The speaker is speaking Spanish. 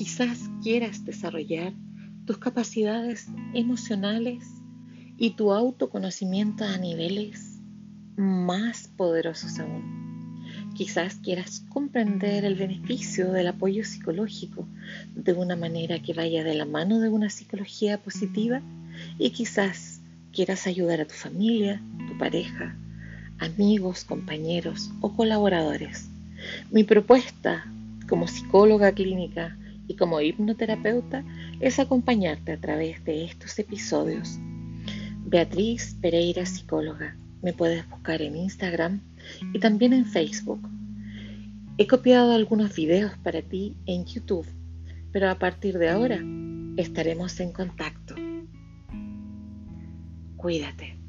Quizás quieras desarrollar tus capacidades emocionales y tu autoconocimiento a niveles más poderosos aún. Quizás quieras comprender el beneficio del apoyo psicológico de una manera que vaya de la mano de una psicología positiva y quizás quieras ayudar a tu familia, tu pareja, amigos, compañeros o colaboradores. Mi propuesta como psicóloga clínica y como hipnoterapeuta es acompañarte a través de estos episodios. Beatriz Pereira Psicóloga. Me puedes buscar en Instagram y también en Facebook. He copiado algunos videos para ti en YouTube, pero a partir de ahora estaremos en contacto. Cuídate.